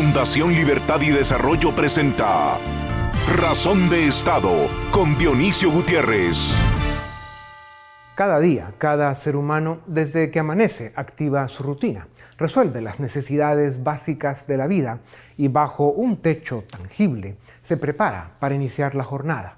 Fundación Libertad y Desarrollo presenta Razón de Estado con Dionisio Gutiérrez. Cada día, cada ser humano, desde que amanece, activa su rutina, resuelve las necesidades básicas de la vida y bajo un techo tangible se prepara para iniciar la jornada.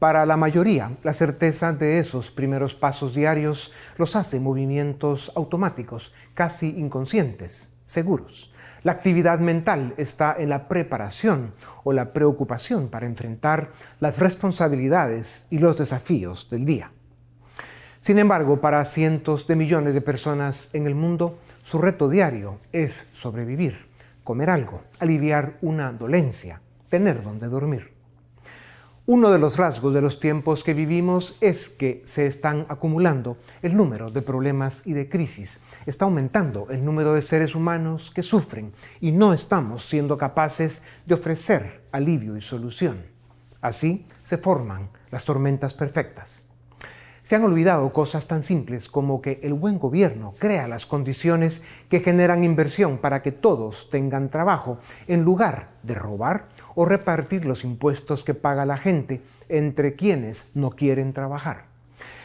Para la mayoría, la certeza de esos primeros pasos diarios los hace movimientos automáticos, casi inconscientes, seguros. La actividad mental está en la preparación o la preocupación para enfrentar las responsabilidades y los desafíos del día. Sin embargo, para cientos de millones de personas en el mundo, su reto diario es sobrevivir, comer algo, aliviar una dolencia, tener donde dormir. Uno de los rasgos de los tiempos que vivimos es que se están acumulando el número de problemas y de crisis. Está aumentando el número de seres humanos que sufren y no estamos siendo capaces de ofrecer alivio y solución. Así se forman las tormentas perfectas. Se han olvidado cosas tan simples como que el buen gobierno crea las condiciones que generan inversión para que todos tengan trabajo, en lugar de robar o repartir los impuestos que paga la gente entre quienes no quieren trabajar.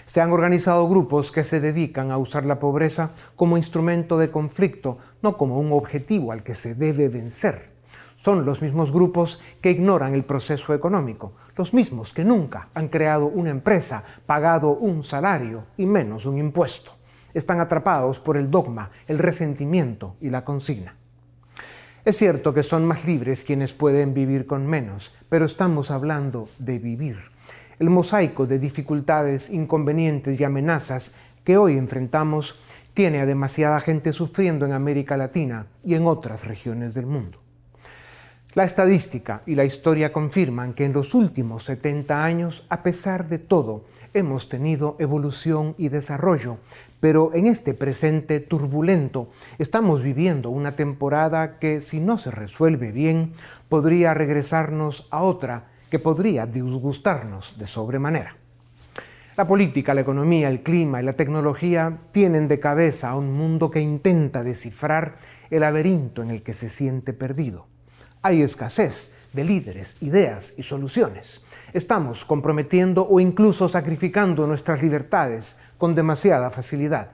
Se han organizado grupos que se dedican a usar la pobreza como instrumento de conflicto, no como un objetivo al que se debe vencer. Son los mismos grupos que ignoran el proceso económico, los mismos que nunca han creado una empresa, pagado un salario y menos un impuesto. Están atrapados por el dogma, el resentimiento y la consigna. Es cierto que son más libres quienes pueden vivir con menos, pero estamos hablando de vivir. El mosaico de dificultades, inconvenientes y amenazas que hoy enfrentamos tiene a demasiada gente sufriendo en América Latina y en otras regiones del mundo. La estadística y la historia confirman que en los últimos 70 años, a pesar de todo, hemos tenido evolución y desarrollo, pero en este presente turbulento estamos viviendo una temporada que si no se resuelve bien podría regresarnos a otra que podría disgustarnos de sobremanera. La política, la economía, el clima y la tecnología tienen de cabeza a un mundo que intenta descifrar el laberinto en el que se siente perdido. Hay escasez de líderes, ideas y soluciones. Estamos comprometiendo o incluso sacrificando nuestras libertades con demasiada facilidad.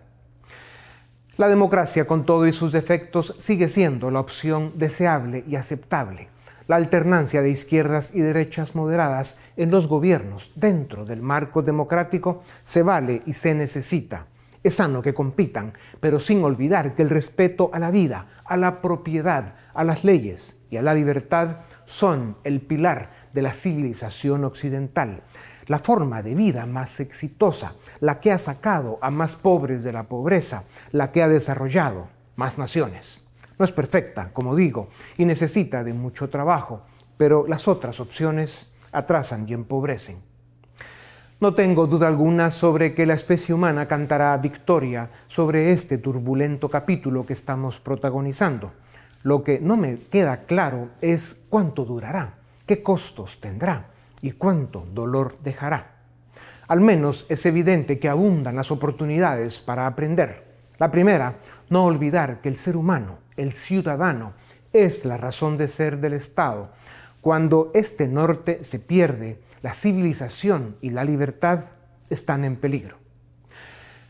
La democracia, con todo y sus defectos, sigue siendo la opción deseable y aceptable. La alternancia de izquierdas y derechas moderadas en los gobiernos dentro del marco democrático se vale y se necesita. Es sano que compitan, pero sin olvidar que el respeto a la vida, a la propiedad, a las leyes la libertad son el pilar de la civilización occidental, la forma de vida más exitosa, la que ha sacado a más pobres de la pobreza, la que ha desarrollado más naciones. No es perfecta, como digo, y necesita de mucho trabajo, pero las otras opciones atrasan y empobrecen. No tengo duda alguna sobre que la especie humana cantará victoria sobre este turbulento capítulo que estamos protagonizando. Lo que no me queda claro es cuánto durará, qué costos tendrá y cuánto dolor dejará. Al menos es evidente que abundan las oportunidades para aprender. La primera, no olvidar que el ser humano, el ciudadano, es la razón de ser del Estado. Cuando este norte se pierde, la civilización y la libertad están en peligro.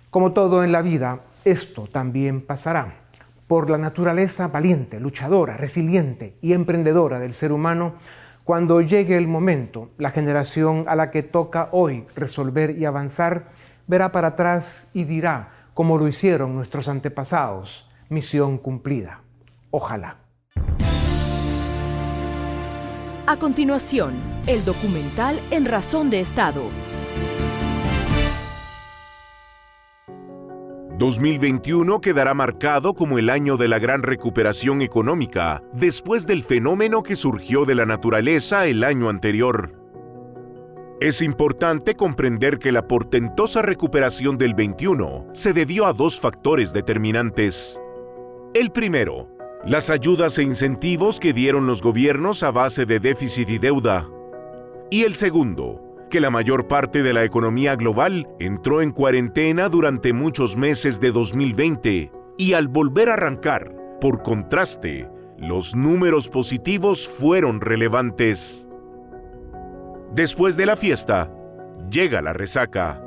Como todo en la vida, esto también pasará por la naturaleza valiente, luchadora, resiliente y emprendedora del ser humano, cuando llegue el momento, la generación a la que toca hoy resolver y avanzar verá para atrás y dirá, como lo hicieron nuestros antepasados, misión cumplida. Ojalá. A continuación, el documental En Razón de Estado 2021 quedará marcado como el año de la gran recuperación económica, después del fenómeno que surgió de la naturaleza el año anterior. Es importante comprender que la portentosa recuperación del 21 se debió a dos factores determinantes. El primero, las ayudas e incentivos que dieron los gobiernos a base de déficit y deuda. Y el segundo, que la mayor parte de la economía global entró en cuarentena durante muchos meses de 2020 y al volver a arrancar, por contraste, los números positivos fueron relevantes. Después de la fiesta, llega la resaca.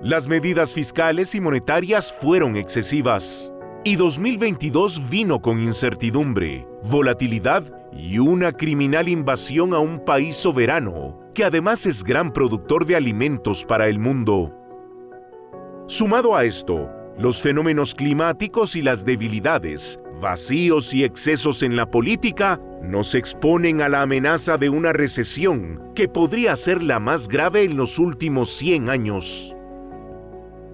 Las medidas fiscales y monetarias fueron excesivas. Y 2022 vino con incertidumbre, volatilidad y una criminal invasión a un país soberano, que además es gran productor de alimentos para el mundo. Sumado a esto, los fenómenos climáticos y las debilidades, vacíos y excesos en la política nos exponen a la amenaza de una recesión que podría ser la más grave en los últimos 100 años.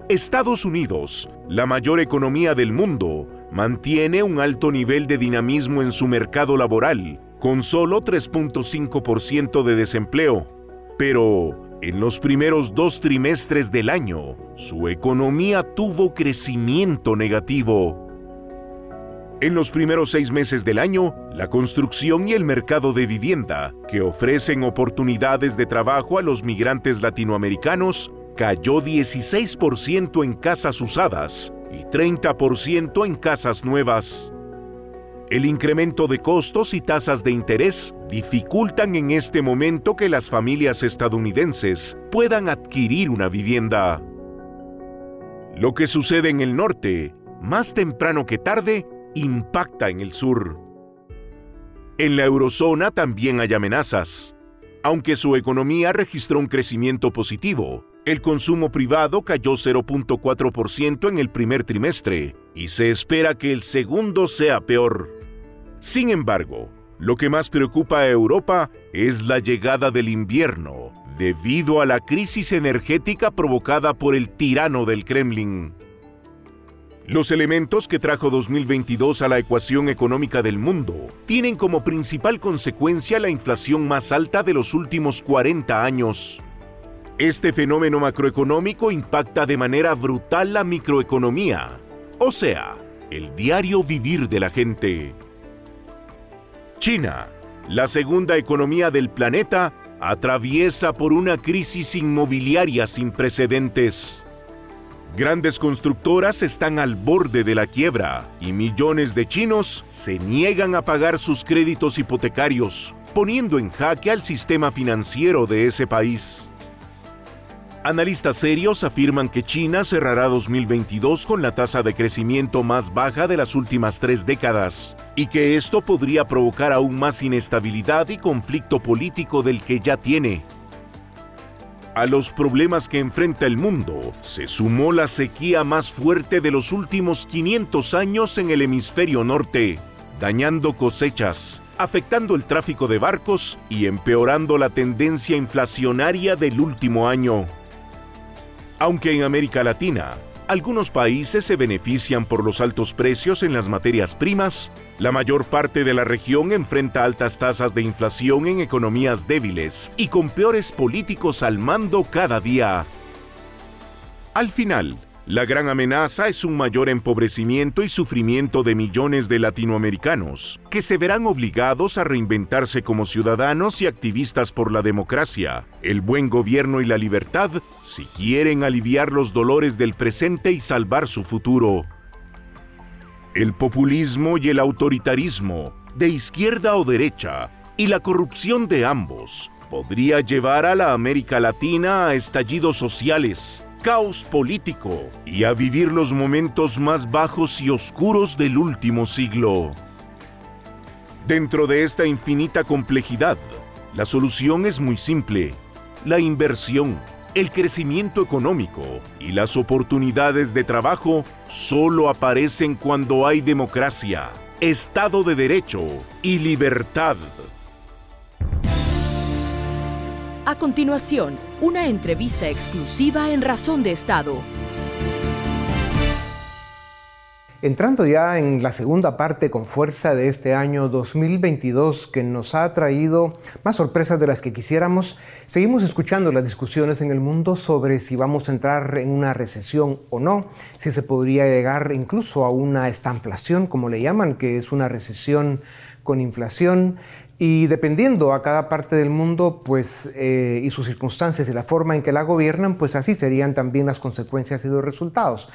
Estados Unidos, la mayor economía del mundo, mantiene un alto nivel de dinamismo en su mercado laboral, con solo 3.5% de desempleo. Pero, en los primeros dos trimestres del año, su economía tuvo crecimiento negativo. En los primeros seis meses del año, la construcción y el mercado de vivienda, que ofrecen oportunidades de trabajo a los migrantes latinoamericanos, cayó 16% en casas usadas y 30% en casas nuevas. El incremento de costos y tasas de interés dificultan en este momento que las familias estadounidenses puedan adquirir una vivienda. Lo que sucede en el norte, más temprano que tarde, impacta en el sur. En la eurozona también hay amenazas. Aunque su economía registró un crecimiento positivo, el consumo privado cayó 0.4% en el primer trimestre y se espera que el segundo sea peor. Sin embargo, lo que más preocupa a Europa es la llegada del invierno, debido a la crisis energética provocada por el tirano del Kremlin. Los elementos que trajo 2022 a la ecuación económica del mundo tienen como principal consecuencia la inflación más alta de los últimos 40 años. Este fenómeno macroeconómico impacta de manera brutal la microeconomía, o sea, el diario vivir de la gente. China, la segunda economía del planeta, atraviesa por una crisis inmobiliaria sin precedentes. Grandes constructoras están al borde de la quiebra y millones de chinos se niegan a pagar sus créditos hipotecarios, poniendo en jaque al sistema financiero de ese país. Analistas serios afirman que China cerrará 2022 con la tasa de crecimiento más baja de las últimas tres décadas y que esto podría provocar aún más inestabilidad y conflicto político del que ya tiene. A los problemas que enfrenta el mundo se sumó la sequía más fuerte de los últimos 500 años en el hemisferio norte, dañando cosechas, afectando el tráfico de barcos y empeorando la tendencia inflacionaria del último año. Aunque en América Latina, algunos países se benefician por los altos precios en las materias primas, la mayor parte de la región enfrenta altas tasas de inflación en economías débiles y con peores políticos al mando cada día. Al final, la gran amenaza es un mayor empobrecimiento y sufrimiento de millones de latinoamericanos, que se verán obligados a reinventarse como ciudadanos y activistas por la democracia, el buen gobierno y la libertad, si quieren aliviar los dolores del presente y salvar su futuro. El populismo y el autoritarismo, de izquierda o derecha, y la corrupción de ambos, podría llevar a la América Latina a estallidos sociales, caos político y a vivir los momentos más bajos y oscuros del último siglo. Dentro de esta infinita complejidad, la solución es muy simple. La inversión, el crecimiento económico y las oportunidades de trabajo solo aparecen cuando hay democracia, Estado de Derecho y libertad. A continuación, una entrevista exclusiva en Razón de Estado. Entrando ya en la segunda parte con fuerza de este año 2022 que nos ha traído más sorpresas de las que quisiéramos, seguimos escuchando las discusiones en el mundo sobre si vamos a entrar en una recesión o no, si se podría llegar incluso a una estanflación, como le llaman, que es una recesión con inflación. Y dependiendo a cada parte del mundo pues, eh, y sus circunstancias y la forma en que la gobiernan, pues así serían también las consecuencias y los resultados.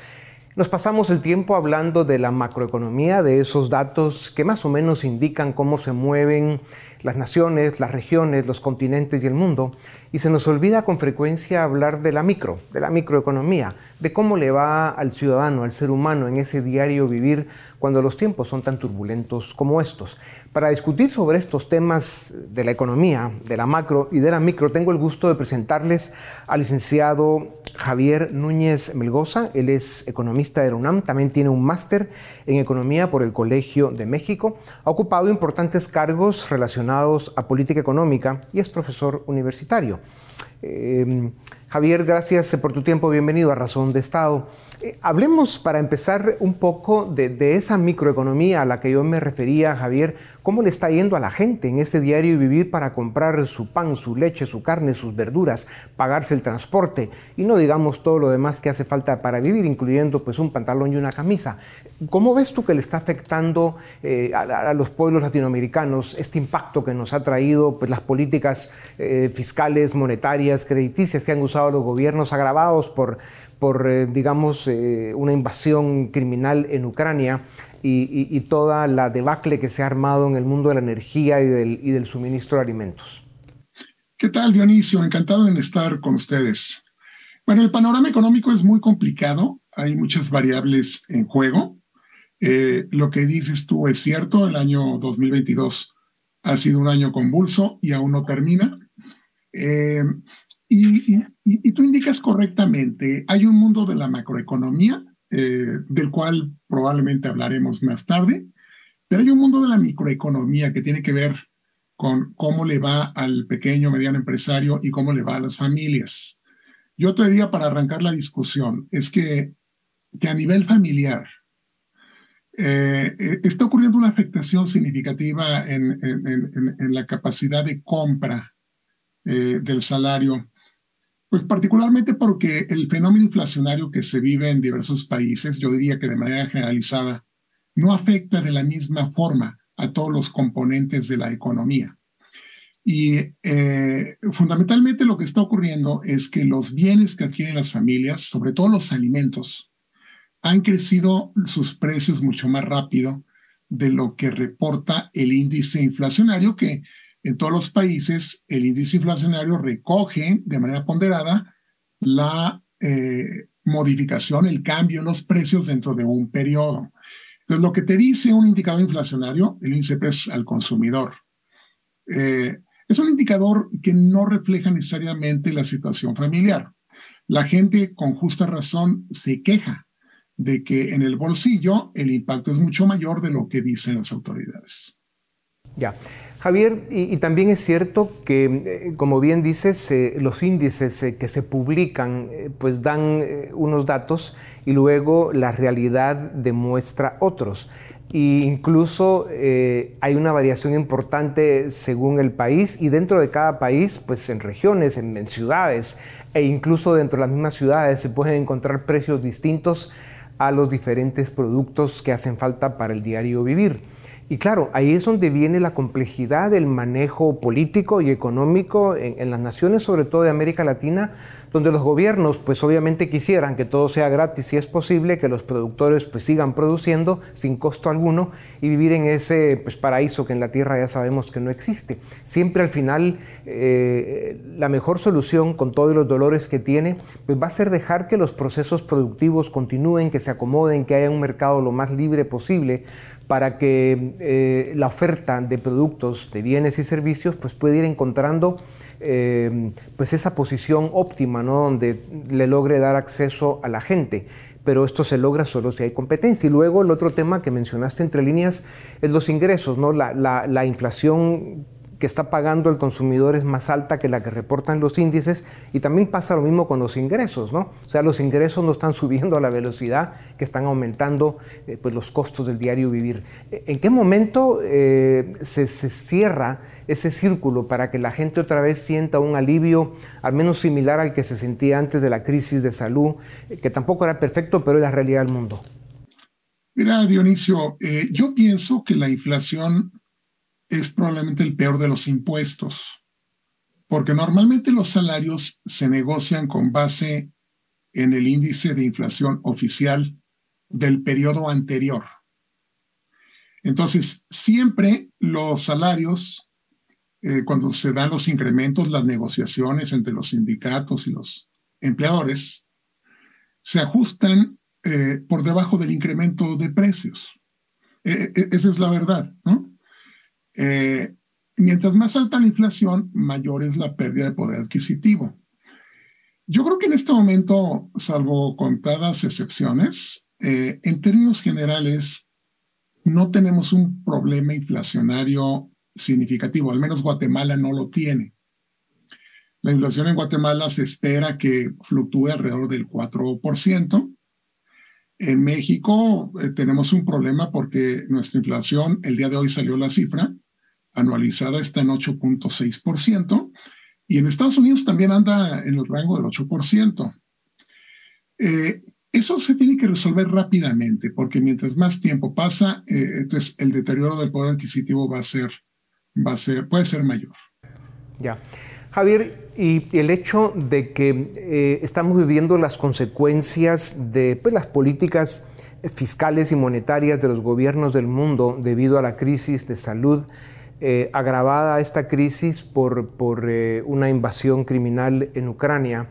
Nos pasamos el tiempo hablando de la macroeconomía, de esos datos que más o menos indican cómo se mueven las naciones, las regiones, los continentes y el mundo, y se nos olvida con frecuencia hablar de la micro, de la microeconomía, de cómo le va al ciudadano, al ser humano en ese diario vivir cuando los tiempos son tan turbulentos como estos. Para discutir sobre estos temas de la economía, de la macro y de la micro, tengo el gusto de presentarles al licenciado Javier Núñez Melgoza. Él es economista de la UNAM, también tiene un máster en economía por el Colegio de México. Ha ocupado importantes cargos relacionados a política económica y es profesor universitario. Eh, Javier, gracias por tu tiempo. Bienvenido a Razón de Estado. Eh, hablemos para empezar un poco de, esa microeconomía a la que yo me refería, Javier. ¿Cómo le está yendo a la gente en este diario vivir para comprar su pan, su leche, su carne, sus verduras, pagarse el transporte y no digamos todo lo demás que hace falta para vivir, incluyendo pues un pantalón y una camisa? ¿Cómo ves tú que le está afectando eh, a, los pueblos latinoamericanos este impacto que nos ha traído pues, las políticas eh, fiscales, monetarias, crediticias que han usado los gobiernos agravados por, por eh, digamos, eh, una invasión criminal en Ucrania y, toda la debacle que se ha armado en el mundo de la energía y del, suministro de alimentos. ¿Qué tal, Dionisio? Encantado en estar con ustedes. Bueno, el panorama económico es muy complicado, hay muchas variables en juego. Eh, lo que dices tú es cierto, el año 2022 ha sido un año convulso y aún no termina. Y, tú indicas correctamente, hay un mundo de la macroeconomía, eh, del cual probablemente hablaremos más tarde, pero hay un mundo de la microeconomía que tiene que ver con cómo le va al pequeño, mediano empresario y cómo le va a las familias. Yo te diría para arrancar la discusión, es que, que a nivel familiar eh, eh, está ocurriendo una afectación significativa en, en, la capacidad de compra del salario pues particularmente porque el fenómeno inflacionario que se vive en diversos países, yo diría que de manera generalizada, no afecta de la misma forma a todos los componentes de la economía. Y eh, fundamentalmente lo que está ocurriendo es que los bienes que adquieren las familias, sobre todo los alimentos, han crecido sus precios mucho más rápido de lo que reporta el índice inflacionario, que en todos los países, el índice inflacionario recoge de manera ponderada la eh, modificación, el cambio en los precios dentro de un periodo. Entonces, lo que te dice un indicador inflacionario, el índice precio al consumidor, eh, es un indicador que no refleja necesariamente la situación familiar. La gente, con justa razón, se queja de que en el bolsillo el impacto es mucho mayor de lo que dicen las autoridades. Ya. Javier, y, también es cierto que, eh, como bien dices, eh, los índices eh, que se publican pues dan unos datos y luego la realidad demuestra otros. E incluso hay una variación importante según el país y dentro de cada país, pues en regiones, en, en ciudades e incluso dentro de las mismas ciudades se pueden encontrar precios distintos a los diferentes productos que hacen falta para el diario vivir. Y claro, ahí es donde viene la complejidad del manejo político y económico en, las naciones, sobre todo de América Latina, donde los gobiernos pues obviamente quisieran que todo sea gratis si es posible, que los productores pues sigan produciendo sin costo alguno y vivir en ese pues, paraíso que en la tierra ya sabemos que no existe. Siempre al final eh, la mejor solución con todos los dolores que tiene pues va a ser dejar que los procesos productivos continúen, que se acomoden, que haya un mercado lo más libre posible para que eh, la oferta de productos, de bienes y servicios, pues pueda ir encontrando eh, pues esa posición óptima, ¿no? Donde le logre dar acceso a la gente. Pero esto se logra solo si hay competencia. Y luego el otro tema que mencionaste entre líneas es los ingresos, ¿no? La, la, la inflación que está pagando el consumidor es más alta que la que reportan los índices y también pasa lo mismo con los ingresos, ¿no? O sea, los ingresos no están subiendo a la velocidad que están aumentando eh, pues los costos del diario vivir. ¿En qué momento eh, se, cierra ese círculo para que la gente otra vez sienta un alivio, al menos similar al que se sentía antes de la crisis de salud, eh, que tampoco era perfecto, pero es la realidad del mundo? Mira, Dionisio, yo pienso que la inflación es probablemente el peor de los impuestos, porque normalmente los salarios se negocian con base en el índice de inflación oficial del periodo anterior. Entonces, siempre los salarios, eh, cuando se dan los incrementos, las negociaciones entre los sindicatos y los empleadores, se ajustan eh, por debajo del incremento de precios. E, e, esa es la verdad, ¿no? Eh, mientras más alta la inflación, mayor es la pérdida de poder adquisitivo. Yo creo que en este momento, salvo contadas excepciones, eh, en términos generales, no tenemos un problema inflacionario significativo, al menos Guatemala no lo tiene. La inflación en Guatemala se espera que fluctúe alrededor del 4%. En México eh, tenemos un problema porque nuestra inflación, el día de hoy salió la cifra, anualizada está en 8.6%, y en Estados Unidos también anda en el rango del 8%. Eh, eso se tiene que resolver rápidamente, porque mientras más tiempo pasa, eh, entonces el deterioro del poder adquisitivo va a ser, va a ser, puede ser mayor. Ya. Javier, y el hecho de que eh, estamos viviendo las consecuencias de pues, las políticas fiscales y monetarias de los gobiernos del mundo debido a la crisis de salud, eh, agravada esta crisis por, por eh, una invasión criminal en Ucrania,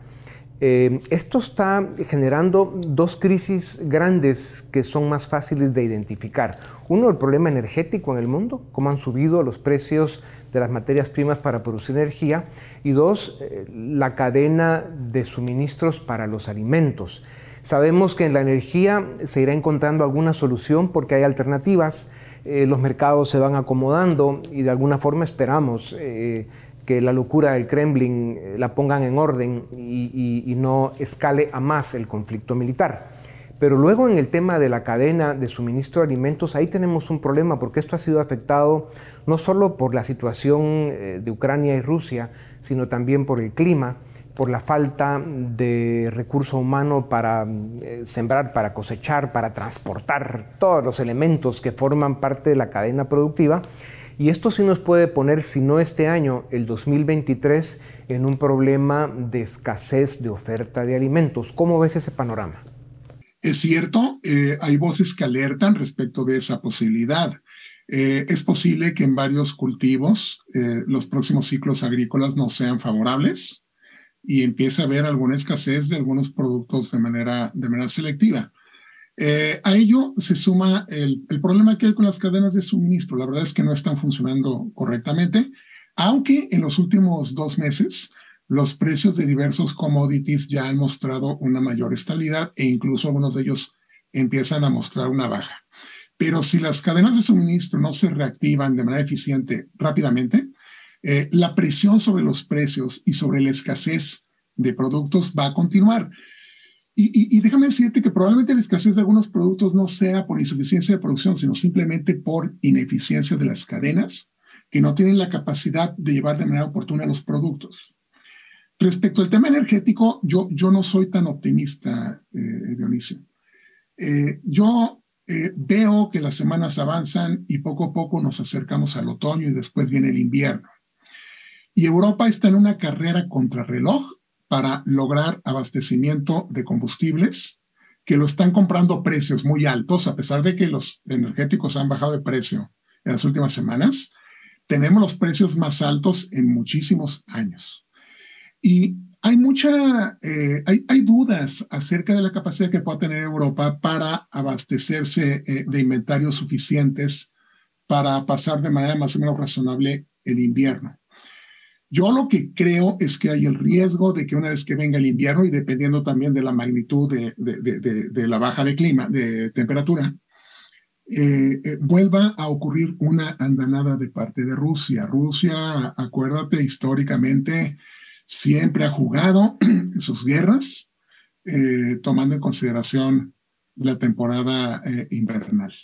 esto está generando dos crisis grandes que son más fáciles de identificar. Uno, el problema energético en el mundo, cómo han subido los precios de las materias primas para producir energía y dos, eh, la cadena de suministros para los alimentos. Sabemos que en la energía se irá encontrando alguna solución porque hay alternativas, eh, los mercados se van acomodando y de alguna forma esperamos eh, que la locura del Kremlin la pongan en orden y no escale a más el conflicto militar. Pero luego en el tema de la cadena de suministro de alimentos, ahí tenemos un problema porque esto ha sido afectado no solo por la situación eh, de Ucrania y Rusia, sino también por el clima, por la falta de recurso humano para eh, sembrar, para cosechar, para transportar todos los elementos que forman parte de la cadena productiva. Y esto sí nos puede poner, si no este año, el 2023, en un problema de escasez de oferta de alimentos. ¿Cómo ves ese panorama? Es cierto, eh, hay voces que alertan respecto de esa posibilidad. Eh, es posible que en varios cultivos los próximos ciclos agrícolas no sean favorables y empiece a haber alguna escasez de algunos productos de manera, de manera selectiva. a ello se suma el, el, problema que hay con las cadenas de suministro. La verdad es que no están funcionando correctamente, aunque en los últimos dos meses los precios de diversos commodities ya han mostrado una mayor estabilidad e incluso algunos de ellos empiezan a mostrar una baja. Pero si las cadenas de suministro no se reactivan de manera eficiente rápidamente, eh, la presión sobre los precios y sobre la escasez de productos va a continuar. Y, y, déjame decirte que probablemente la escasez de algunos productos no sea por insuficiencia de producción, sino simplemente por ineficiencia de las cadenas que no tienen la capacidad de llevar de manera oportuna los productos. Respecto al tema energético, yo, yo no soy tan optimista, eh, Dionisio. Eh, yo eh, veo que las semanas avanzan y poco a poco nos acercamos al otoño y después viene el invierno. Y Europa está en una carrera contrarreloj para lograr abastecimiento de combustibles que lo están comprando a precios muy altos, a pesar de que los energéticos han bajado de precio en las últimas semanas. Tenemos los precios más altos en muchísimos años. Y hay mucha, eh, hay, dudas acerca de la capacidad que pueda tener Europa para abastecerse eh, de inventarios suficientes para pasar de manera más o menos razonable el invierno. Yo lo que creo es que hay el riesgo de que una vez que venga el invierno y dependiendo también de la magnitud de, de, de, de la baja de clima, de temperatura, eh, vuelva a ocurrir una andanada de parte de Rusia. Rusia, acuérdate, históricamente siempre ha jugado en sus guerras, eh, tomando en consideración la temporada eh, invernal.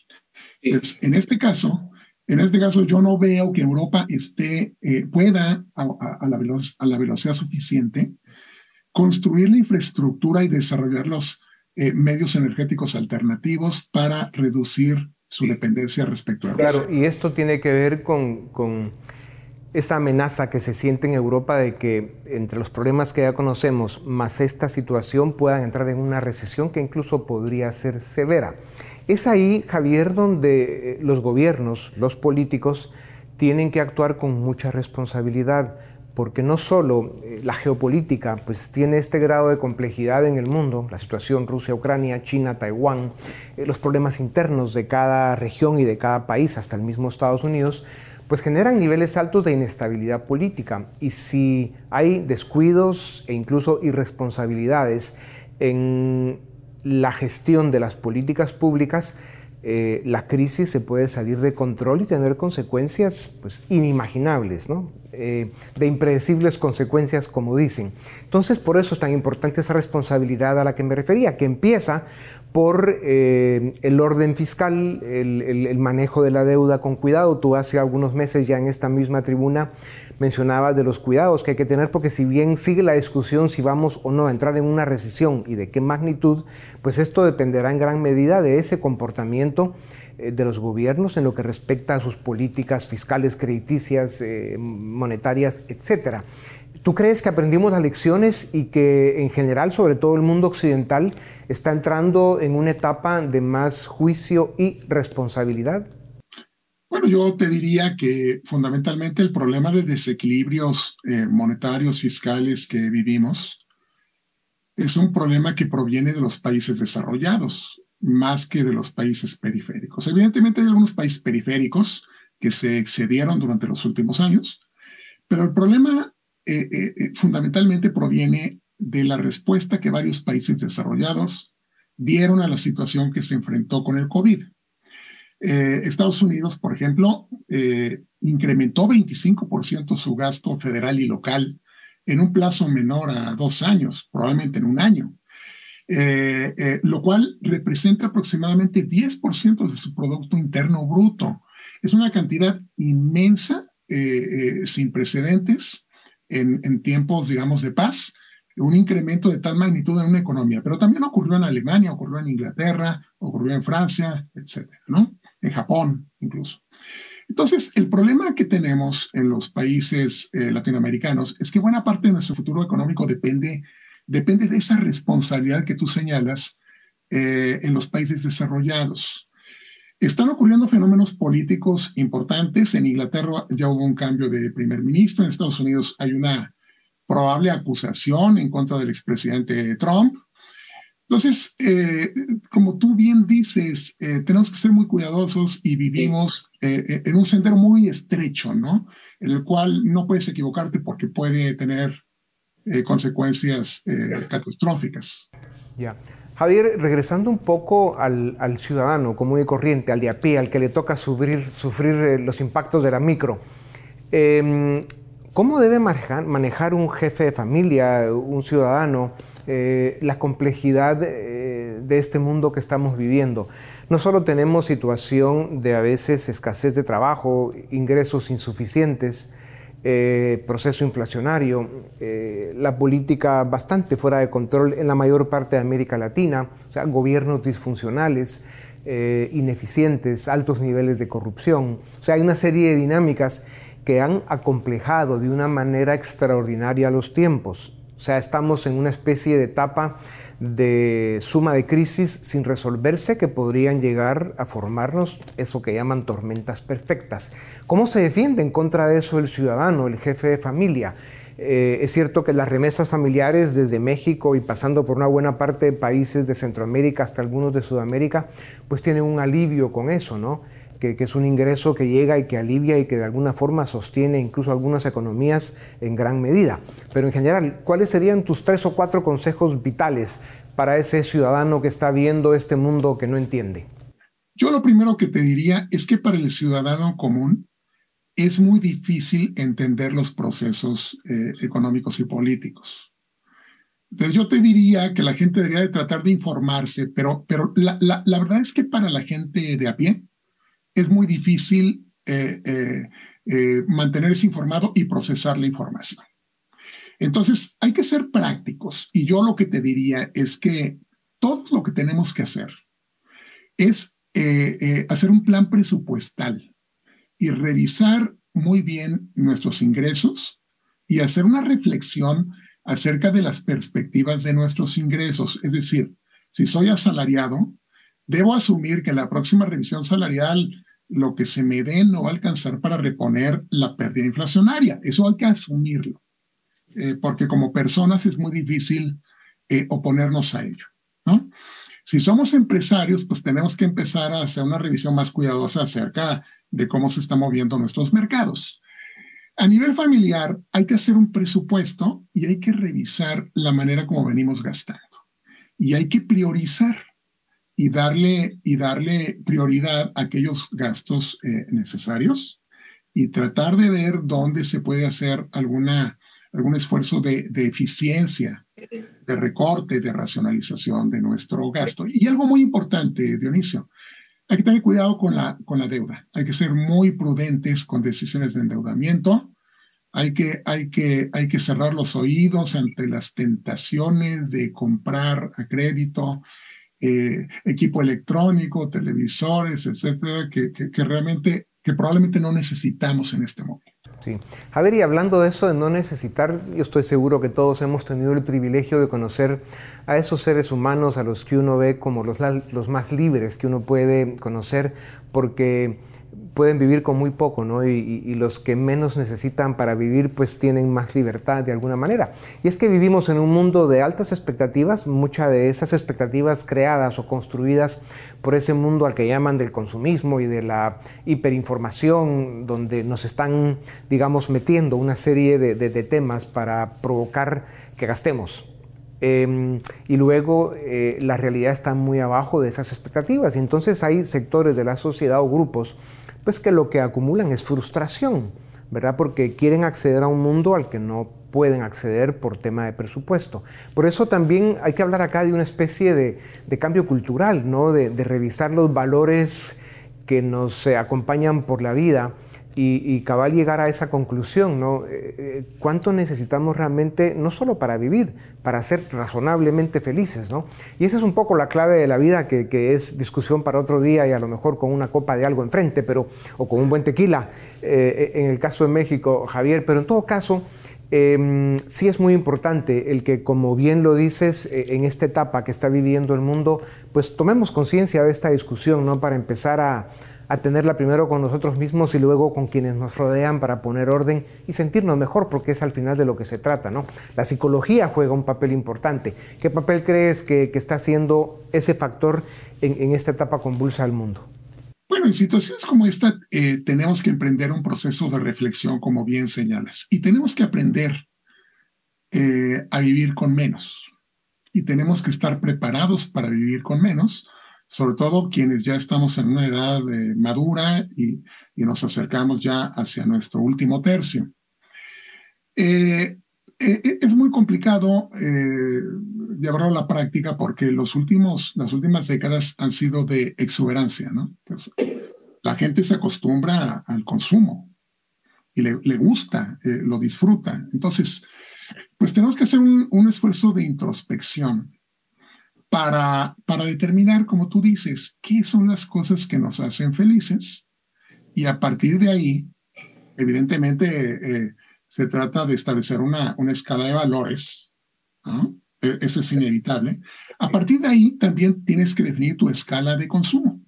Pues, en este caso, en este caso yo no veo que Europa esté, eh, pueda a, la a, la velocidad suficiente construir la infraestructura y desarrollar los medios energéticos alternativos para reducir su dependencia respecto a Rusia. Claro, y esto tiene que ver con, con esa amenaza que se siente en Europa de que entre los problemas que ya conocemos, más esta situación, puedan entrar en una recesión que incluso podría ser severa. Es ahí, Javier, donde eh, los gobiernos, los políticos, tienen que actuar con mucha responsabilidad, porque no solo eh, la geopolítica pues, tiene este grado de complejidad en el mundo, la situación Rusia-Ucrania, China, Taiwán, eh, los problemas internos de cada región y de cada país, hasta el mismo Estados Unidos, pues generan niveles altos de inestabilidad política. Y si hay descuidos e incluso irresponsabilidades en la gestión de las políticas públicas, eh, la crisis se puede salir de control y tener consecuencias pues, inimaginables, eh, de impredecibles consecuencias, como dicen. Entonces, por eso es tan importante esa responsabilidad a la que me refería, que empieza por eh, el orden fiscal, el, manejo de la deuda con cuidado. Tú hace algunos meses ya en esta misma tribuna mencionabas de los cuidados que hay que tener porque si bien sigue la discusión si vamos o no a entrar en una recesión y de qué magnitud, pues esto dependerá en gran medida de ese comportamiento eh, de los gobiernos en lo que respecta a sus políticas fiscales, crediticias, eh, monetarias, etcétera. ¿Tú crees que aprendimos las lecciones y que en general, sobre todo el mundo occidental, está entrando en una etapa de más juicio y responsabilidad? Bueno, yo te diría que fundamentalmente el problema de desequilibrios eh, monetarios, fiscales que vivimos es un problema que proviene de los países desarrollados más que de los países periféricos. Evidentemente hay algunos países periféricos que se excedieron durante los últimos años, pero el problema eh, eh, eh, fundamentalmente proviene de la respuesta que varios países desarrollados dieron a la situación que se enfrentó con el COVID. Estados Unidos, por ejemplo, incrementó 25% su gasto federal y local en un plazo menor a dos años, probablemente en un año, lo cual representa aproximadamente 10% de su Producto Interno Bruto. Es una cantidad inmensa, sin precedentes, en, tiempos, digamos, de paz, un incremento de tal magnitud en una economía. Pero también ocurrió en Alemania, ocurrió en Inglaterra, ocurrió en Francia, etcétera, ¿no? En Japón, incluso. Entonces, el problema que tenemos en los países eh, latinoamericanos es que buena parte de nuestro futuro económico depende, depende de esa responsabilidad que tú señalas eh, en los países desarrollados. Están ocurriendo fenómenos políticos importantes. En Inglaterra ya hubo un cambio de primer ministro. En Estados Unidos hay una probable acusación en contra del expresidente Trump. Entonces, eh, como tú bien dices, eh, tenemos que ser muy cuidadosos y vivimos eh, en un sendero muy estrecho, ¿no? En el cual no puedes equivocarte porque puede tener consecuencias catastróficas. Ya. Javier, regresando un poco al, ciudadano común y corriente, al de a pie, al que le toca sufrir, eh, los impactos de la micro, em, ¿cómo debe manejar, un jefe de familia, un ciudadano, eh, la complejidad eh, de este mundo que estamos viviendo? No solo tenemos situación de a veces escasez de trabajo, ingresos insuficientes, eh, proceso inflacionario, eh, la política bastante fuera de control en la mayor parte de América Latina, o sea, gobiernos disfuncionales, eh, ineficientes, altos niveles de corrupción. O sea, hay una serie de dinámicas que han acomplejado de una manera extraordinaria los tiempos. O sea, estamos en una especie de etapa de suma de crisis sin resolverse que podrían llegar a formarnos eso que llaman tormentas perfectas. ¿Cómo se defiende en contra de eso el ciudadano, el jefe de familia? Eh, es cierto que las remesas familiares desde México y pasando por una buena parte de países de Centroamérica hasta algunos de Sudamérica, pues tienen un alivio con eso, ¿no? Que, es un ingreso que llega y que alivia y que de alguna forma sostiene incluso algunas economías en gran medida. Pero en general, ¿cuáles serían tus tres o cuatro consejos vitales para ese ciudadano que está viendo este mundo que no entiende? Yo lo primero que te diría es que para el ciudadano común es muy difícil entender los procesos eh, económicos y políticos. Entonces yo te diría que la gente debería de tratar de informarse, pero, pero la, la verdad es que para la gente de a pie, es muy difícil eh, eh, eh, mantenerse informado y procesar la información. Entonces, hay que ser prácticos y yo lo que te diría es que todo lo que tenemos que hacer es hacer un plan presupuestal y revisar muy bien nuestros ingresos y hacer una reflexión acerca de las perspectivas de nuestros ingresos. Es decir, si soy asalariado, debo asumir que en la próxima revisión salarial lo que se me dé no va a alcanzar para reponer la pérdida inflacionaria. Eso hay que asumirlo, eh, porque como personas es muy difícil eh, oponernos a ello. Si somos empresarios, pues tenemos que empezar a hacer una revisión más cuidadosa acerca de cómo se están moviendo nuestros mercados. A nivel familiar, hay que hacer un presupuesto y hay que revisar la manera como venimos gastando. Y hay que priorizar y darle, y darle prioridad a aquellos gastos eh, necesarios y tratar de ver dónde se puede hacer alguna, algún esfuerzo de, de eficiencia de recorte, de racionalización de nuestro gasto. Y algo muy importante, Dionisio, hay que tener cuidado con la, con la deuda. Hay que ser muy prudentes con decisiones de endeudamiento. Hay que, hay, que, hay que cerrar los oídos ante las tentaciones de comprar a crédito eh, equipo electrónico, televisores, etcétera, que, realmente, que probablemente no necesitamos en este momento. Sí. Javier, y hablando de eso, de no necesitar, yo estoy seguro que todos hemos tenido el privilegio de conocer a esos seres humanos a los que uno ve como los, los más libres que uno puede conocer, porque pueden vivir con muy poco, ¿no? Y, los que menos necesitan para vivir, pues tienen más libertad de alguna manera. Y es que vivimos en un mundo de altas expectativas, muchas de esas expectativas creadas o construidas por ese mundo al que llaman del consumismo y de la hiperinformación, donde nos están, digamos, metiendo una serie de, temas para provocar que gastemos. Em, y luego eh, la realidad está muy abajo de esas expectativas. Y entonces hay sectores de la sociedad o grupos pues que lo que acumulan es frustración, ¿verdad? Porque quieren acceder a un mundo al que no pueden acceder por tema de presupuesto. Por eso también hay que hablar acá de una especie de, cambio cultural, ¿no? De, de, revisar los valores que nos eh, acompañan por la vida y, cabal llegar a esa conclusión, ¿no? Eh, eh, ¿Cuánto necesitamos realmente, no solo para vivir, para ser razonablemente felices, ¿no? Y esa es un poco la clave de la vida, que, es discusión para otro día y a lo mejor con una copa de algo enfrente, pero, o con un buen tequila, eh, en el caso de México, Javier, pero en todo caso, em, sí es muy importante el que, como bien lo dices, en esta etapa que está viviendo el mundo, pues tomemos conciencia de esta discusión, ¿no? Para empezar a a tenerla primero con nosotros mismos y luego con quienes nos rodean para poner orden y sentirnos mejor, porque es al final de lo que se trata. ¿no? La psicología juega un papel importante. ¿Qué papel crees que, está haciendo ese factor en, esta etapa convulsa del mundo? Bueno, en situaciones como esta eh, tenemos que emprender un proceso de reflexión, como bien señalas, y tenemos que aprender eh, a vivir con menos. Y tenemos que estar preparados para vivir con menos, sobre todo quienes ya estamos en una edad eh, madura y, nos acercamos ya hacia nuestro último tercio. Eh, eh, es muy complicado llevarlo a la práctica porque los últimos, las últimas décadas han sido de exuberancia, ¿no? la gente se acostumbra al consumo y le, le gusta, lo disfruta. Entonces, pues tenemos que hacer un, un esfuerzo de introspección para, para determinar, como tú dices, qué son las cosas que nos hacen felices y a partir de ahí, evidentemente, eh, se trata de establecer una, una escala de valores. E, eso es inevitable. A partir de ahí, también tienes que definir tu escala de consumo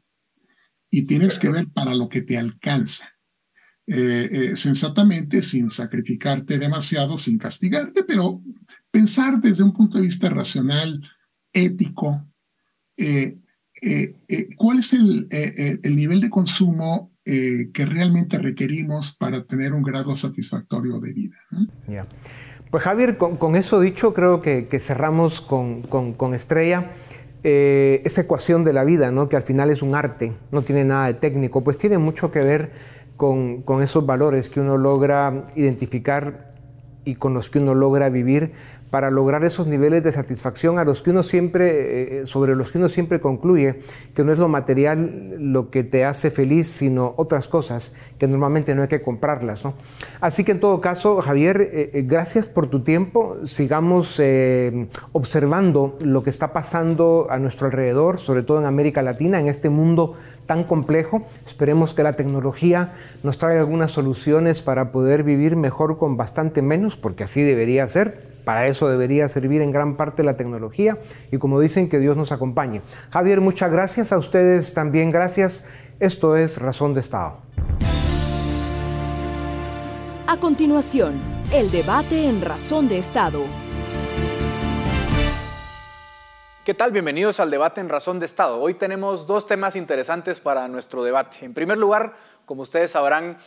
y tienes que ver para lo que te alcanza. Eh, eh, sensatamente, sin sacrificarte demasiado, sin castigarte, pero pensar desde un punto de vista racional, ético, eh, eh, eh, cuál es el, el, nivel de consumo que realmente requerimos para tener un grado satisfactorio de vida. Pues Javier, con, eso dicho, creo que, cerramos con, con, Estrella. esta ecuación de la vida, ¿no? que al final es un arte, no tiene nada de técnico, pues tiene mucho que ver con, con esos valores que uno logra identificar y con los que uno logra vivir para lograr esos niveles de satisfacción a los que uno siempre, eh, sobre los que uno siempre concluye que no es lo material lo que te hace feliz, sino otras cosas que normalmente no hay que comprarlas. Así que en todo caso, Javier, eh, eh, gracias por tu tiempo. Sigamos observando lo que está pasando a nuestro alrededor, sobre todo en América Latina, en este mundo tan complejo. Esperemos que la tecnología nos traiga algunas soluciones para poder vivir mejor con bastante menos, porque así debería ser. Para eso debería servir en gran parte la tecnología y como dicen, que Dios nos acompañe. Javier, muchas gracias. A ustedes también gracias. Esto es Razón de Estado. A continuación, el debate en Razón de Estado. ¿Qué tal? Bienvenidos al debate en Razón de Estado. Hoy tenemos dos temas interesantes para nuestro debate. En primer lugar, como ustedes sabrán,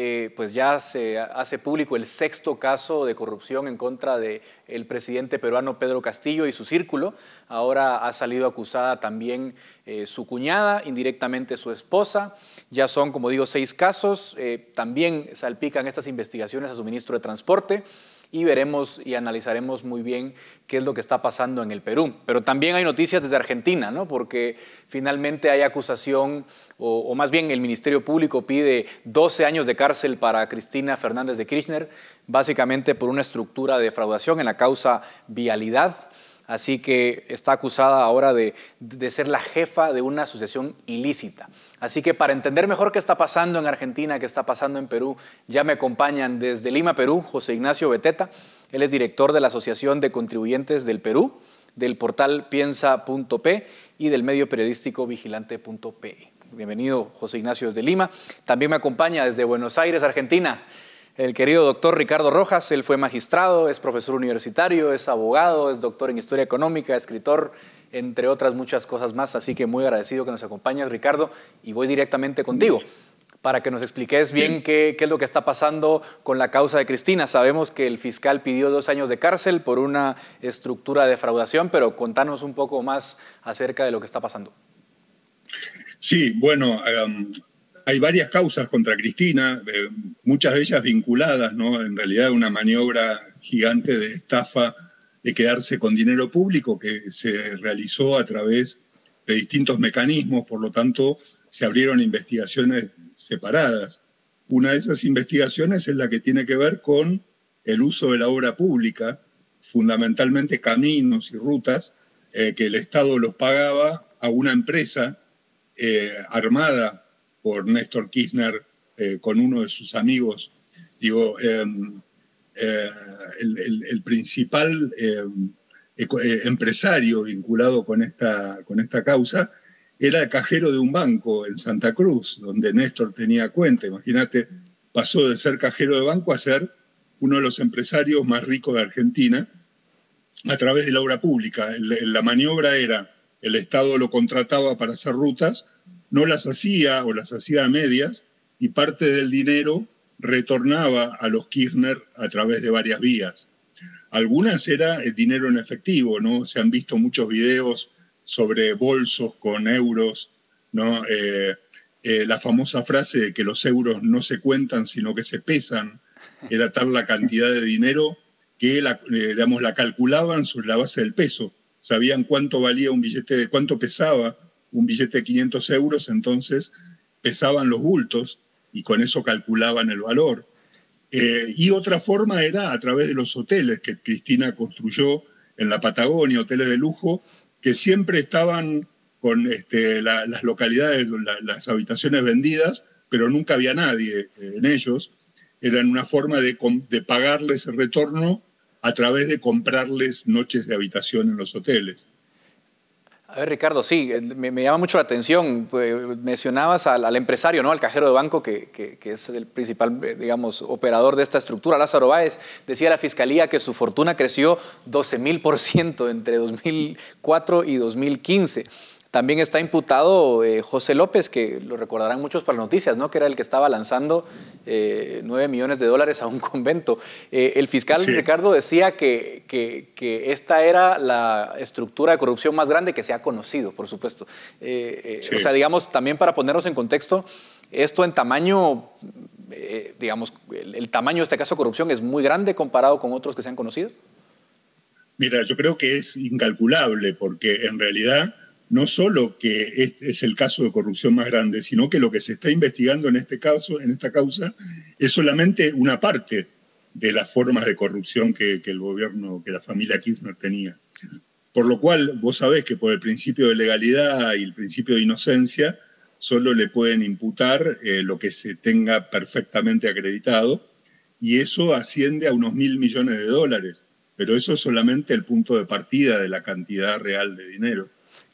eh, pues ya se hace público el sexto caso de corrupción en contra del el presidente peruano Pedro Castillo y su círculo. Ahora ha salido acusada también eh, su cuñada, indirectamente su esposa. Ya son, como digo, seis casos. Eh, también salpican estas investigaciones a su ministro de Transporte y veremos y analizaremos muy bien qué es lo que está pasando en el Perú. Pero también hay noticias desde Argentina, ¿no? porque finalmente hay acusación, o, más bien el Ministerio Público pide 12 años de cárcel para Cristina Fernández de Kirchner, básicamente por una estructura de defraudación en la causa vialidad. Así que está acusada ahora de, de ser la jefa de una asociación ilícita. Así que para entender mejor qué está pasando en Argentina, qué está pasando en Perú, ya me acompañan desde Lima, Perú, José Ignacio Beteta. Él es director de la Asociación de Contribuyentes del Perú, del portal piensa.p y del medio periodístico vigilante.pe. Bienvenido, José Ignacio, desde Lima. También me acompaña desde Buenos Aires, Argentina, el querido doctor Ricardo Rojas. Él fue magistrado, es profesor universitario, es abogado, es doctor en historia económica, escritor entre otras muchas cosas más. Así que muy agradecido que nos acompañes, Ricardo, y voy directamente contigo para que nos expliques bien qué, es lo que está pasando con la causa de Cristina. Sabemos que el fiscal pidió dos años de cárcel por una estructura de defraudación, pero contanos un poco más acerca de lo que está pasando. Sí, bueno, hay varias causas contra Cristina, eh, muchas de ellas vinculadas, ¿no? En realidad, una maniobra gigante de estafa de quedarse con dinero público que se realizó a través de distintos mecanismos, por lo tanto se abrieron investigaciones separadas. Una de esas investigaciones es la que tiene que ver con el uso de la obra pública, fundamentalmente caminos y rutas, eh, que el Estado los pagaba a una empresa eh, armada por Néstor Kirchner eh, con uno de sus amigos. Digo, em, eh, el, principal eh, eh, empresario vinculado con esta, con esta causa era el cajero de un banco en Santa Cruz, donde Néstor tenía cuenta. Imagínate, pasó de ser cajero de banco a ser uno de los empresarios más ricos de Argentina a través de la obra pública. La maniobra era, el Estado lo contrataba para hacer rutas, no las hacía o las hacía a medias y parte del dinero retornaba a los Kirchner a través de varias vías. Algunas era el dinero en efectivo, ¿no? Se han visto muchos videos sobre bolsos con euros, ¿no? Eh, eh, la famosa frase de que los euros no se cuentan, sino que se pesan, era tal la cantidad de dinero que la, eh, digamos, la calculaban sobre la base del peso. Sabían cuánto valía un billete, cuánto pesaba un billete de 500 euros, entonces pesaban los bultos y con eso calculaban el valor. Eh, y otra forma era a través de los hoteles que Cristina construyó en la Patagonia, hoteles de lujo, que siempre estaban con este, las localidades, las habitaciones vendidas, pero nunca había nadie eh, en ellos. Eran una forma de, de pagarles el retorno a través de comprarles noches de habitación en los hoteles. A ver, Ricardo, sí, eh, me, llama mucho la atención. Pues, mencionabas al, empresario, ¿no? al cajero de banco, que, es el principal, eh, digamos, operador de esta estructura, Lázaro Báez. Decía la fiscalía que su fortuna creció 12 mil por ciento entre 2004 y 2015. También está imputado eh, José López, que lo recordarán muchos para las noticias, ¿no? que era el que estaba lanzando eh, 9 millones de dólares a un convento. Eh, el fiscal Ricardo decía que, que, esta era la estructura de corrupción más grande que se ha conocido, por supuesto. Eh, o sea, digamos, también para ponernos en contexto, esto en tamaño, digamos, el, el tamaño de este caso de corrupción es muy grande comparado con otros que se han conocido. Mira, yo creo que es incalculable porque en realidad no solo que este es el caso de corrupción más grande, sino que lo que se está investigando en este caso, en esta causa, es solamente una parte de las formas de corrupción que, el gobierno, que la familia Kirchner tenía. Por lo cual, vos sabés que por el principio de legalidad y el principio de inocencia, solo le pueden imputar eh, lo que se tenga perfectamente acreditado, y eso asciende a unos mil millones de dólares pero eso es solamente el punto de partida de la cantidad real de dinero.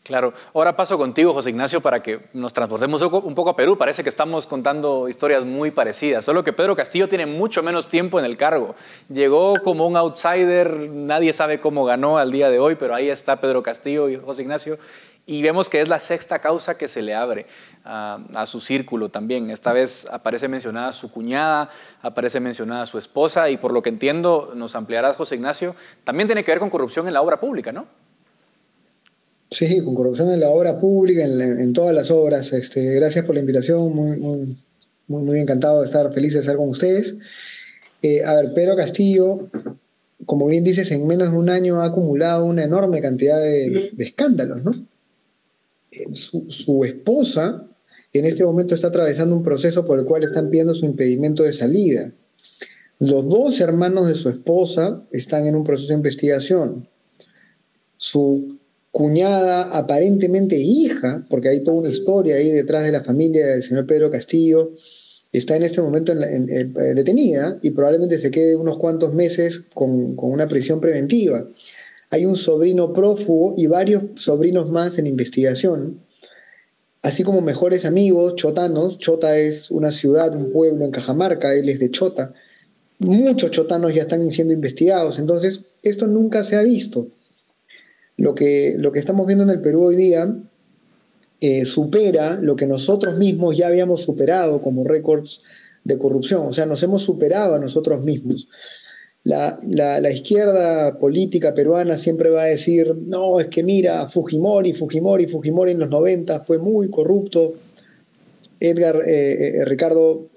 Claro. Ahora paso contigo, José Ignacio, para que nos transportemos un poco a Perú. Parece que estamos contando historias muy parecidas, solo que Pedro Castillo tiene mucho menos tiempo en el cargo. Llegó como un outsider, nadie sabe cómo ganó al día de hoy, pero ahí está Pedro Castillo y José Ignacio. Y vemos que es la sexta causa que se le abre a, su círculo también. Esta vez aparece mencionada su cuñada, aparece mencionada su esposa y por lo que entiendo, nos ampliarás José Ignacio, también tiene que ver con corrupción en la obra pública, ¿no? Sí, con corrupción en la obra pública, en, todas las obras. Este, gracias por la invitación, muy, muy, muy, encantado de estar feliz de estar con ustedes. Eh, a ver, Pedro Castillo, como bien dices, en menos de un año ha acumulado una enorme cantidad de, de escándalos, ¿no? su, esposa en este momento está atravesando un proceso por el cual están pidiendo su impedimento de salida. Los dos hermanos de su esposa están en un proceso de investigación. Su cuñada, aparentemente hija, porque hay toda una historia ahí detrás de la familia del señor Pedro Castillo, está en este momento eh, detenida y probablemente se quede unos cuantos meses con, con una prisión preventiva hay un sobrino prófugo y varios sobrinos más en investigación, así como mejores amigos chotanos. Chota es una ciudad, un pueblo en Cajamarca, él es de Chota. Muchos chotanos ya están siendo investigados, entonces esto nunca se ha visto. Lo que, lo que estamos viendo en el Perú hoy día eh, supera lo que nosotros mismos ya habíamos superado como récords de corrupción, o sea, nos hemos superado a nosotros mismos. La, izquierda política peruana siempre va a decir, no, es que mira, Fujimori, Fujimori, Fujimori en los 90 fue muy corrupto. Edgar, eh, eh, Ricardo,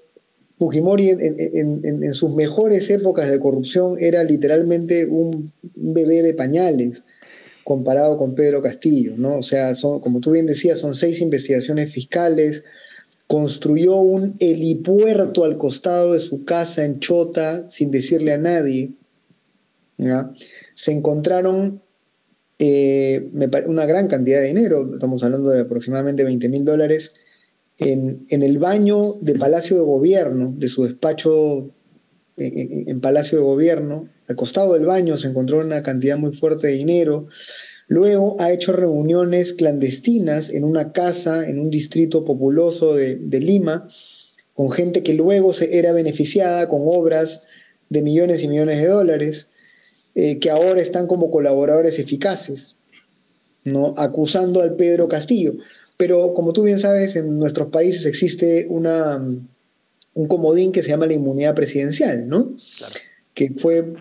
Fujimori en, sus mejores épocas de corrupción era literalmente un bebé de pañales comparado con Pedro Castillo, ¿no? O sea, son, como tú bien decías, son seis investigaciones fiscales, construyó un helipuerto al costado de su casa en Chota sin decirle a nadie. Se encontraron eh, una gran cantidad de dinero, estamos hablando de aproximadamente 20 mil dólares, en, el baño de Palacio de Gobierno, de su despacho en, en Palacio de Gobierno. Al costado del baño se encontró una cantidad muy fuerte de dinero. Luego ha hecho reuniones clandestinas en una casa en un distrito populoso de, Lima, con gente que luego se era beneficiada con obras de millones y millones de dólares, eh, que ahora están como colaboradores eficaces, ¿no? acusando al Pedro Castillo. Pero como tú bien sabes, en nuestros países existe una, un comodín que se llama la inmunidad presidencial, ¿no? que fue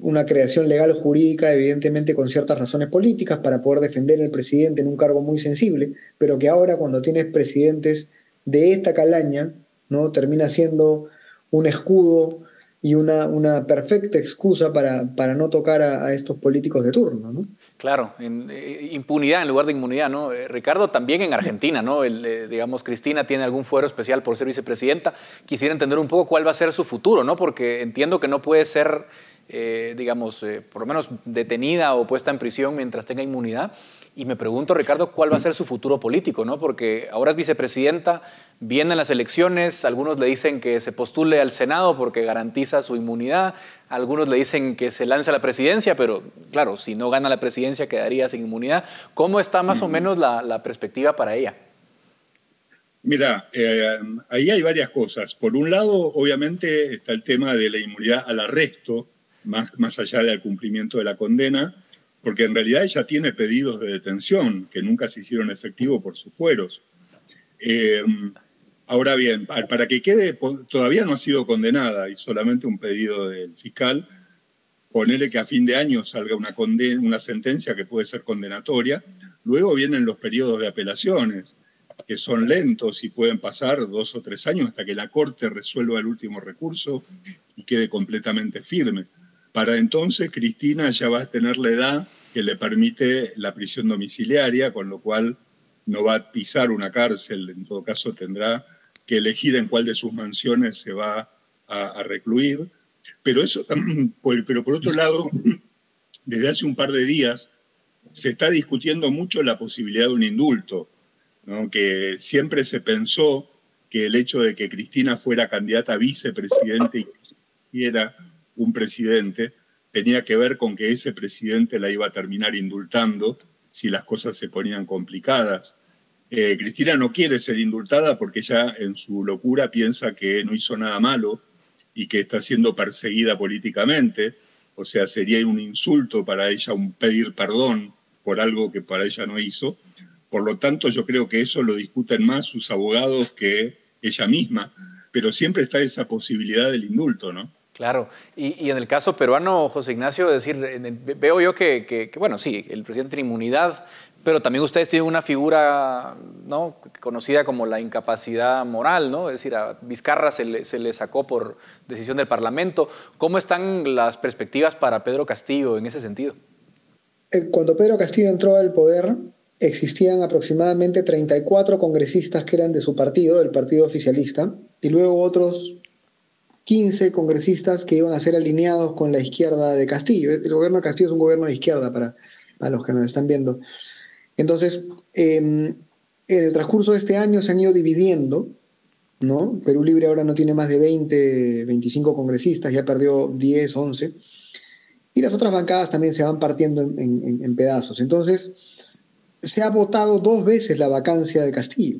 una creación legal jurídica, evidentemente con ciertas razones políticas, para poder defender al presidente en un cargo muy sensible, pero que ahora cuando tienes presidentes de esta calaña, ¿no? termina siendo un escudo y una, una perfecta excusa para, para no tocar a, estos políticos de turno. ¿no? Claro, eh, impunidad en lugar de inmunidad. ¿no? Eh, Ricardo, también en Argentina, ¿no? Eh, digamos, Cristina tiene algún fuero especial por ser vicepresidenta. Quisiera entender un poco cuál va a ser su futuro, ¿no? porque entiendo que no puede ser eh, digamos, eh, por lo menos detenida o puesta en prisión mientras tenga inmunidad. Y me pregunto, Ricardo, cuál va a ser su futuro político, ¿no? Porque ahora es vicepresidenta, vienen las elecciones, algunos le dicen que se postule al Senado porque garantiza su inmunidad, algunos le dicen que se lance a la presidencia, pero claro, si no gana la presidencia quedaría sin inmunidad. ¿Cómo está más o menos la, perspectiva para ella? Mira, eh, ahí hay varias cosas. Por un lado, obviamente, está el tema de la inmunidad al arresto, más, más allá del cumplimiento de la condena, porque en realidad ella tiene pedidos de detención que nunca se hicieron efectivos por sus fueros. Eh, ahora bien, para que quede, todavía no ha sido condenada y solamente un pedido del fiscal, ponerle que a fin de año salga una, condena, una sentencia que puede ser condenatoria. Luego vienen los periodos de apelaciones, que son lentos y pueden pasar dos o tres años hasta que la Corte resuelva el último recurso y quede completamente firme. Para entonces Cristina ya va a tener la edad que le permite la prisión domiciliaria, con lo cual no va a pisar una cárcel, en todo caso tendrá que elegir en cuál de sus mansiones se va a, recluir. Pero, eso, pero por otro lado, desde hace un par de días se está discutiendo mucho la posibilidad de un indulto, que siempre se pensó que el hecho de que Cristina fuera candidata a vicepresidente y era un presidente tenía que ver con que ese presidente la iba a terminar indultando si las cosas se ponían complicadas. Eh, Cristina no quiere ser indultada porque ella en su locura piensa que no hizo nada malo y que está siendo perseguida políticamente. O sea, sería un insulto para ella un pedir perdón por algo que para ella no hizo. Por lo tanto, yo creo que eso lo discuten más sus abogados que ella misma. Pero siempre está esa posibilidad del indulto, ¿no? Claro, y, en el caso peruano, José Ignacio, decir, veo yo que, bueno, sí, el presidente tiene inmunidad, pero también ustedes tienen una figura ¿no? conocida como la incapacidad moral, ¿no? Es decir, a Vizcarra se le, sacó por decisión del Parlamento. ¿Cómo están las perspectivas para Pedro Castillo en ese sentido? Eh, cuando Pedro Castillo entró al poder, existían aproximadamente 34 congresistas que eran de su partido, del partido oficialista, y luego otros 15 congresistas que iban a ser alineados con la izquierda de Castillo. El gobierno de Castillo es un gobierno de izquierda para, los que nos están viendo. Entonces, em, en el transcurso de este año se han ido dividiendo, ¿no? Perú Libre ahora no tiene más de 20, 25 congresistas, ya perdió 10, 11, y las otras bancadas también se van partiendo en, pedazos. Entonces, se ha votado dos veces la vacancia de Castillo,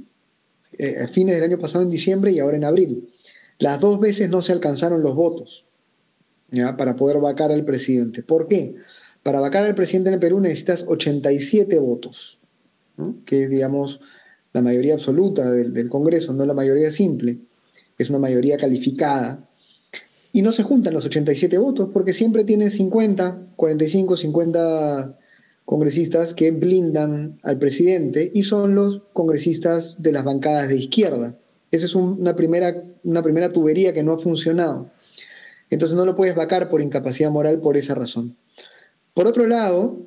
eh, a fines del año pasado en diciembre y ahora en abril. Las dos veces no se alcanzaron los votos para poder vacar al presidente. ¿Por qué? Para vacar al presidente en el Perú necesitas 87 votos, que es, digamos, la mayoría absoluta del, Congreso, no la mayoría simple, es una mayoría calificada. Y no se juntan los 87 votos porque siempre tienes 50, 45, 50 congresistas que blindan al presidente y son los congresistas de las bancadas de izquierda. Esa es una, primera, una primera tubería que no ha funcionado. Entonces no lo puedes vacar por incapacidad moral por esa razón. Por otro lado,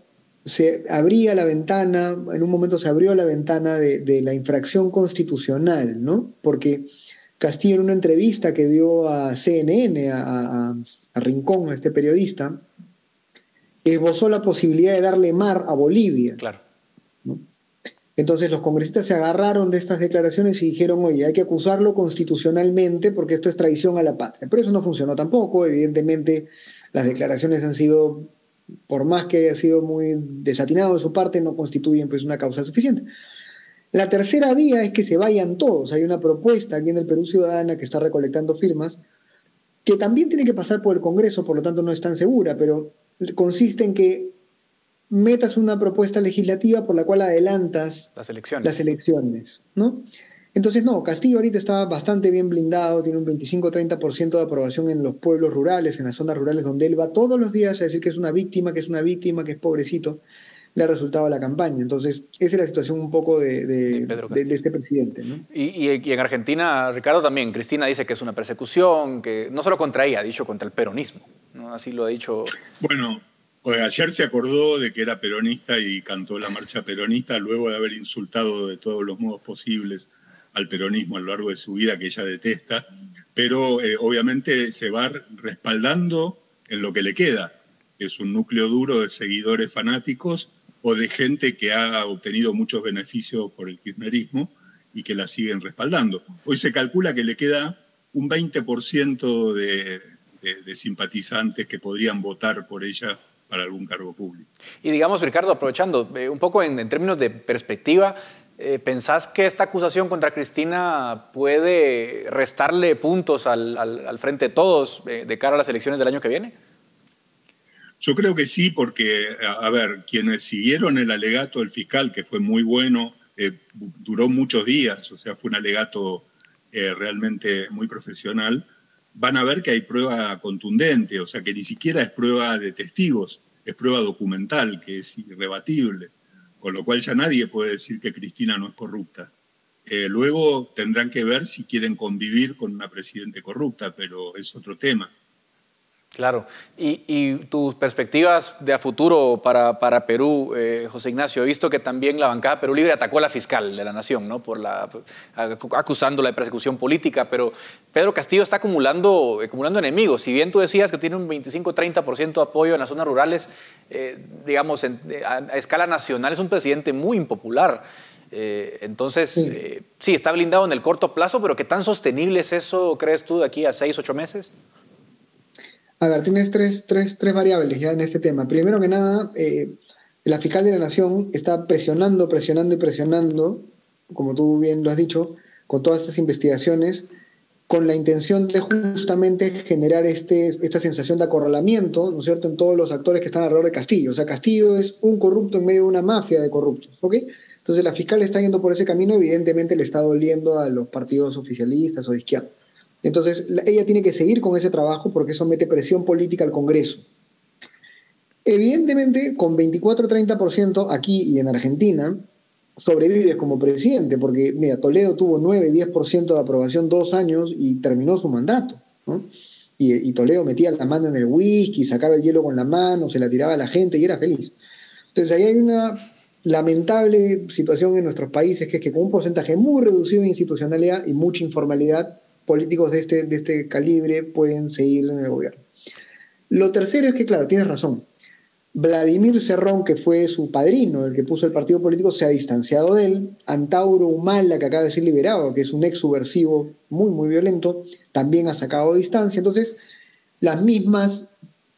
se abría la ventana, en un momento se abrió la ventana de, la infracción constitucional, ¿no? Porque Castillo en una entrevista que dio a CNN, a, Rincón, a este periodista, esbozó la posibilidad de darle mar a Bolivia. Claro. Entonces los congresistas se agarraron de estas declaraciones y dijeron, oye, hay que acusarlo constitucionalmente porque esto es traición a la patria. Pero eso no funcionó tampoco, evidentemente las declaraciones han sido por más que haya sido muy desatinado de su parte, no constituyen pues una causa suficiente. La tercera vía es que se vayan todos. Hay una propuesta aquí en el Perú Ciudadana que está recolectando firmas, que también tiene que pasar por el Congreso, por lo tanto no es tan segura, pero consiste en que metas una propuesta legislativa por la cual adelantas las elecciones, las elecciones ¿no? Entonces, no, Castillo ahorita está bastante bien blindado, tiene un 25-30% de aprobación en los pueblos rurales, en las zonas rurales donde él va todos los días a decir que es una víctima, que es una víctima, que es pobrecito, le ha resultado la campaña. Entonces, esa es la situación un poco de, este presidente. Y, en Argentina, Ricardo, también, Cristina dice que es una persecución, que no solo contra ella, ha dicho contra el peronismo, ¿no? Así lo ha dicho. Bueno, ayer se acordó de que era peronista y cantó la marcha peronista luego de haber insultado de todos los modos posibles al peronismo a lo largo de su vida que ella detesta, pero eh, obviamente se va respaldando en lo que le queda, que es un núcleo duro de seguidores fanáticos o de gente que ha obtenido muchos beneficios por el kirchnerismo y que la siguen respaldando. Hoy se calcula que le queda un 20% de, de simpatizantes que podrían votar por ella para algún cargo público. Y digamos, Ricardo, aprovechando eh, un poco en, términos de perspectiva, eh, ¿pensás que esta acusación contra Cristina puede restarle puntos al, frente de todos eh, de cara a las elecciones del año que viene? Yo creo que sí, porque, a ver, quienes siguieron el alegato del fiscal, que fue muy bueno, duró muchos días, o sea, fue un alegato realmente muy profesional, van a ver que hay prueba contundente, o sea que ni siquiera es prueba de testigos, es prueba documental, que es irrebatible, con lo cual ya nadie puede decir que Cristina no es corrupta. Eh, luego tendrán que ver si quieren convivir con una presidente corrupta, pero es otro tema. Claro. Y, tus perspectivas de a futuro para, para Perú, eh, José Ignacio, he visto que también la bancada Perú Libre atacó a la fiscal de la Nación, ¿no? Por la, acusándola de persecución política, pero Pedro Castillo está acumulando, acumulando enemigos. Si bien tú decías que tiene un 25-30% de apoyo en las zonas rurales, eh, digamos, a, escala nacional es un presidente muy impopular. Eh, entonces, sí. sí, está blindado en el corto plazo, pero ¿qué tan sostenible es eso, crees tú, de aquí a seis, ocho meses? A ver, tienes tres, tres, tres variables ya en este tema. Primero que nada, eh, la fiscal de la Nación está presionando, presionando y presionando, como tú bien lo has dicho, con todas estas investigaciones, con la intención de justamente generar este, esta sensación de acorralamiento, ¿no es cierto?, en todos los actores que están alrededor de Castillo. O sea, Castillo es un corrupto en medio de una mafia de corruptos, ¿ok? Entonces la fiscal está yendo por ese camino, evidentemente le está doliendo a los partidos oficialistas o de izquierda. Entonces, ella tiene que seguir con ese trabajo porque eso mete presión política al Congreso. Evidentemente, con 24-30% aquí y en Argentina, sobrevives como presidente, porque, mira, Toledo tuvo 9-10% de aprobación dos años y terminó su mandato, Y, y, Toledo metía la mano en el whisky, sacaba el hielo con la mano, se la tiraba a la gente y era feliz. Entonces ahí hay una lamentable situación en nuestros países, que es que con un porcentaje muy reducido de institucionalidad y mucha informalidad, políticos de este, de este calibre pueden seguir en el gobierno. Lo tercero es que, claro, tienes razón. Vladimir Cerrón, que fue su padrino, el que puso el partido político, se ha distanciado de él. Antauro Humala, que acaba de ser liberado, que es un ex subversivo muy, muy violento, también ha sacado distancia. Entonces, las mismas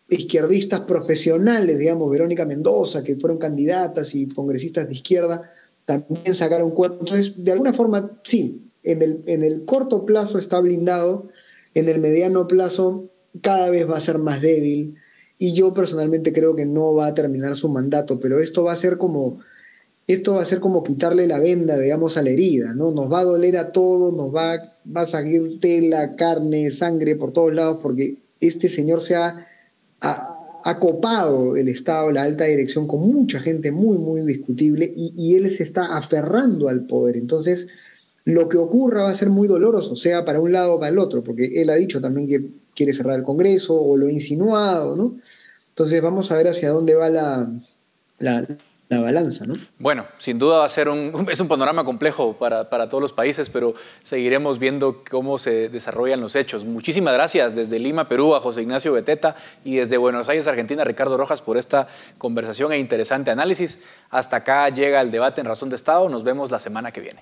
izquierdistas profesionales, digamos, Verónica Mendoza, que fueron candidatas y congresistas de izquierda, también sacaron cuerpo. Entonces, de alguna forma, sí, en el, corto plazo está blindado, en el mediano plazo cada vez va a ser más débil y yo personalmente creo que no va a terminar su mandato, pero esto va a ser como esto va a ser como quitarle la venda, digamos, a la herida, ¿no? Nos va a doler a todos, nos va, va a salir tela, carne, sangre por todos lados, porque este señor se ha, ha, copado el Estado, la alta dirección, con mucha gente muy, muy discutible, y él se está aferrando al poder. Entonces, lo que ocurra va a ser muy doloroso, sea para un lado o para el otro, porque él ha dicho también que quiere cerrar el Congreso o lo ha insinuado, ¿no? Entonces vamos a ver hacia dónde va la, la, balanza, ¿no? Bueno, sin duda va a ser un, es un panorama complejo para, para, todos los países, pero seguiremos viendo cómo se desarrollan los hechos. Muchísimas gracias desde Lima, Perú, a José Ignacio Beteta y desde Buenos Aires, Argentina, Ricardo Rojas, por esta conversación e interesante análisis. Hasta acá llega el debate en Razón de Estado. Nos vemos la semana que viene.